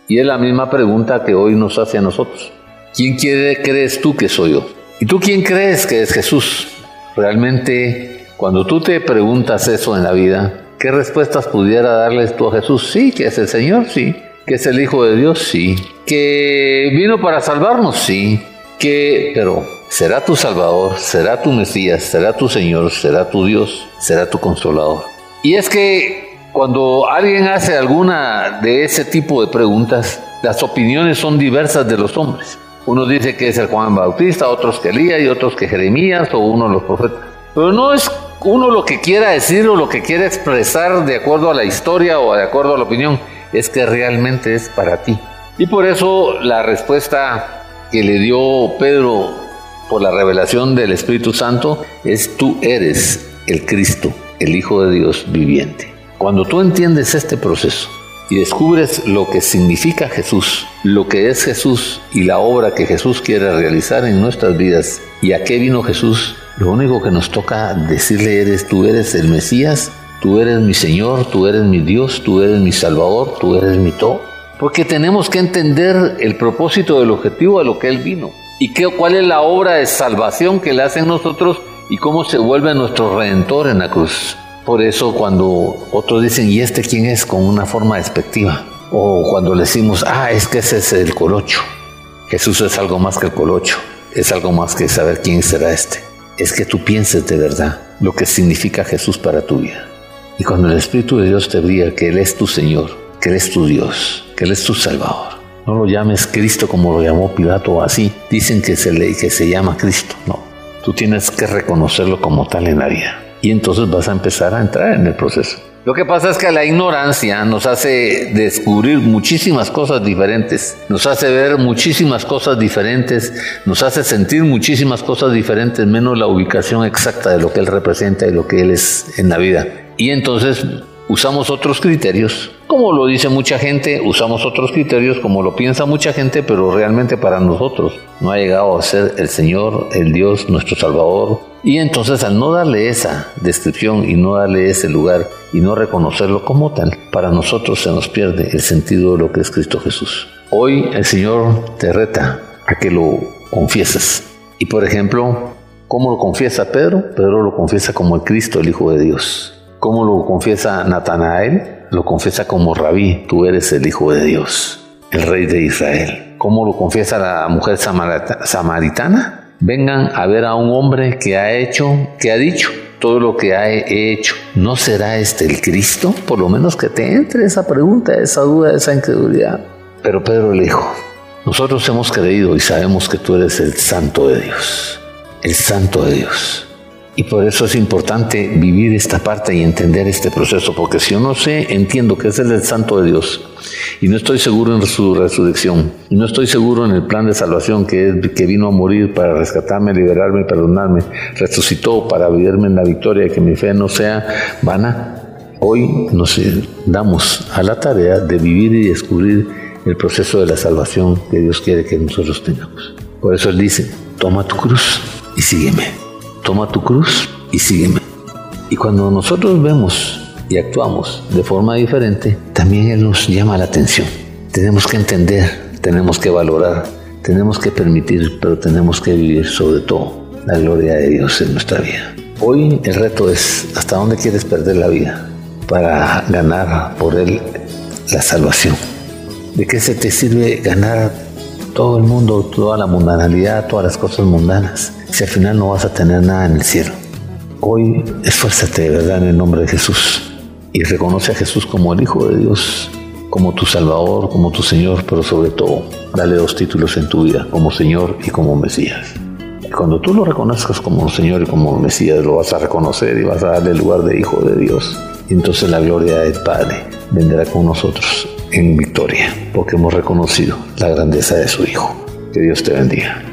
Y es la misma pregunta que hoy nos hace a nosotros. ¿Quién crees tú que soy yo? ¿Y tú quién crees que es Jesús? Realmente, cuando tú te preguntas eso en la vida, ¿qué respuestas pudiera darles tú a Jesús? Sí, que es el Señor, sí. Que es el Hijo de Dios, sí. Que vino para salvarnos, sí. Que, pero, será tu Salvador, será tu Mesías, será tu Señor, será tu Dios, será tu Consolador. Y es que cuando alguien hace alguna de ese tipo de preguntas, las opiniones son diversas de los hombres. Uno dice que es el Juan Bautista, otros que Elías y otros que Jeremías o uno de los profetas. Pero no es uno lo que quiera decir o lo que quiera expresar de acuerdo a la historia o de acuerdo a la opinión, es que realmente es para ti. Y por eso la respuesta que le dio Pedro por la revelación del Espíritu Santo es tú eres el Cristo, el Hijo de Dios viviente. Cuando tú entiendes este proceso, y descubres lo que significa Jesús, lo que es Jesús y la obra que Jesús quiere realizar en nuestras vidas y a qué vino Jesús, lo único que nos toca decirle eres tú eres el Mesías, tú eres mi Señor, tú eres mi Dios, tú eres mi Salvador, tú eres mi todo. Porque tenemos que entender el propósito del objetivo a lo que Él vino y qué, cuál es la obra de salvación que le hace en nosotros y cómo se vuelve nuestro redentor en la cruz. Por eso cuando otros dicen, ¿y este quién es? con una forma despectiva. O cuando le decimos, ah, es que ese es el colocho. Jesús es algo más que el colocho. Es algo más que saber quién será este. Es que tú pienses de verdad lo que significa Jesús para tu vida. Y cuando el Espíritu de Dios te diga que Él es tu Señor, que Él es tu Dios, que Él es tu Salvador. No lo llames Cristo como lo llamó Pilato o así. Dicen que se, le, que se llama Cristo. No, tú tienes que reconocerlo como tal en la vida y entonces vas a empezar a entrar en el proceso. Lo que pasa es que la ignorancia nos hace descubrir muchísimas cosas diferentes, nos hace ver muchísimas cosas diferentes, nos hace sentir muchísimas cosas diferentes, menos la ubicación exacta de lo que Él representa y lo que Él es en la vida. Y entonces usamos otros criterios. Como lo dice mucha gente, usamos otros criterios como lo piensa mucha gente, pero realmente para nosotros no ha llegado a ser el Señor, el Dios, nuestro Salvador. Y entonces al no darle esa descripción y no darle ese lugar y no reconocerlo como tal, para nosotros se nos pierde el sentido de lo que es Cristo Jesús. Hoy el Señor te reta a que lo confieses. Y por ejemplo, ¿cómo lo confiesa Pedro? Pedro lo confiesa como el Cristo, el Hijo de Dios. ¿Cómo lo confiesa Natanael? Lo confiesa como rabí, tú eres el Hijo de Dios, el Rey de Israel. ¿Cómo lo confiesa la mujer samaritana? Vengan a ver a un hombre que ha hecho, que ha dicho todo lo que ha hecho. ¿No será este el Cristo? Por lo menos que te entre esa pregunta, esa duda, esa incredulidad. Pero Pedro le dijo, nosotros hemos creído y sabemos que tú eres el Santo de Dios, el Santo de Dios. Y por eso es importante vivir esta parte y entender este proceso, porque si yo no sé, entiendo que es el santo de Dios y no estoy seguro en su resurrección, y no estoy seguro en el plan de salvación que, es, que vino a morir para rescatarme, liberarme, perdonarme, resucitó para vivirme en la victoria y que mi fe no sea vana, hoy nos damos a la tarea de vivir y descubrir el proceso de la salvación que Dios quiere que nosotros tengamos. Por eso Él dice, toma tu cruz y sígueme toma tu cruz y sígueme. Y cuando nosotros vemos y actuamos de forma diferente, también Él nos llama la atención. Tenemos que entender, tenemos que valorar, tenemos que permitir, pero tenemos que vivir sobre todo la gloria de Dios en nuestra vida. Hoy el reto es hasta dónde quieres perder la vida para ganar por Él la salvación. ¿De qué se te sirve ganar todo el mundo, toda la mundanalidad, todas las cosas mundanas? Si al final no vas a tener nada en el cielo. Hoy esfuérzate de verdad en el nombre de Jesús y reconoce a Jesús como el Hijo de Dios, como tu Salvador, como tu Señor, pero sobre todo, dale dos títulos en tu vida, como Señor y como Mesías. Y cuando tú lo reconozcas como Señor y como Mesías, lo vas a reconocer y vas a darle el lugar de Hijo de Dios. Y entonces la gloria del Padre vendrá con nosotros en victoria, porque hemos reconocido la grandeza de su Hijo. Que Dios te bendiga.